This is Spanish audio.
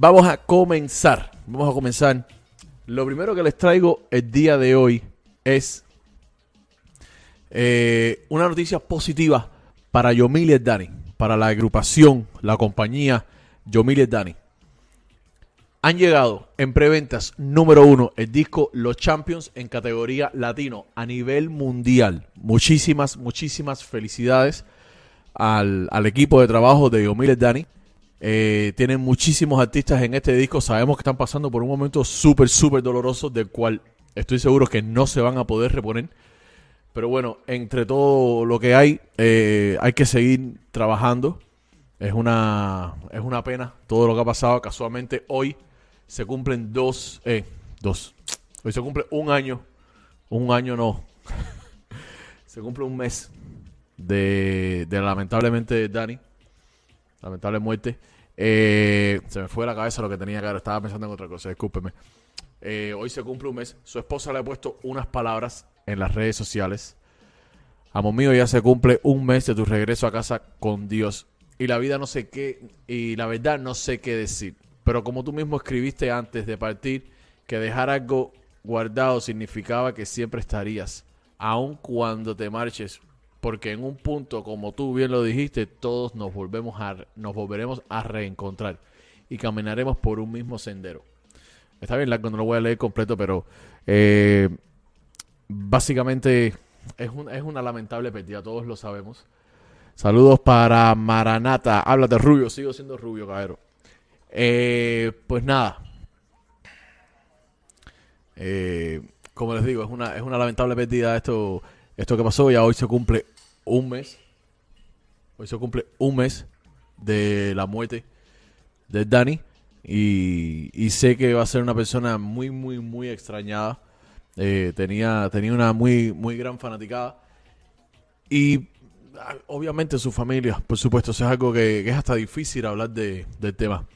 Vamos a comenzar. Vamos a comenzar. Lo primero que les traigo el día de hoy es eh, una noticia positiva para Yomil Dani, para la agrupación, la compañía Yomil Dani. Han llegado en preventas número uno el disco Los Champions en categoría latino a nivel mundial. Muchísimas, muchísimas felicidades al, equipo de trabajo de Yomil Dani. Eh, tienen muchísimos artistas en este disco. Sabemos que están pasando por un momento súper, súper doloroso del cual estoy seguro que no se van a poder reponer. Pero bueno, entre todo lo que hay, eh, hay que seguir trabajando. Es una, es una pena todo lo que ha pasado. Casualmente hoy se cumplen dos, eh, dos. Hoy se cumple un año, un año no. se cumple un mes de, de lamentablemente Dani. Lamentable muerte. Eh, se me fue la cabeza lo que tenía ver. Estaba pensando en otra cosa, discúlpeme. Eh, hoy se cumple un mes. Su esposa le ha puesto unas palabras en las redes sociales. Amo mío, ya se cumple un mes de tu regreso a casa con Dios. Y la vida no sé qué, y la verdad no sé qué decir. Pero como tú mismo escribiste antes de partir, que dejar algo guardado significaba que siempre estarías, aun cuando te marches, porque en un punto, como tú bien lo dijiste, todos nos volvemos a, nos volveremos a reencontrar y caminaremos por un mismo sendero. Está bien largo, no lo voy a leer completo, pero eh, básicamente es, es una lamentable pérdida, todos lo sabemos. Saludos para Maranata. Háblate, rubio. Sigo siendo rubio, cabrón. Eh, pues nada. Eh, como les digo, es una, es una lamentable pérdida esto, esto que pasó. Ya hoy se cumple un mes. Hoy se cumple un mes de la muerte de Dani. Y, sé que va a ser una persona muy, muy, muy extrañada. Eh, tenía, tenía una muy, muy gran fanaticada. Y obviamente su familia, por supuesto, es algo que, es hasta difícil hablar de, del tema.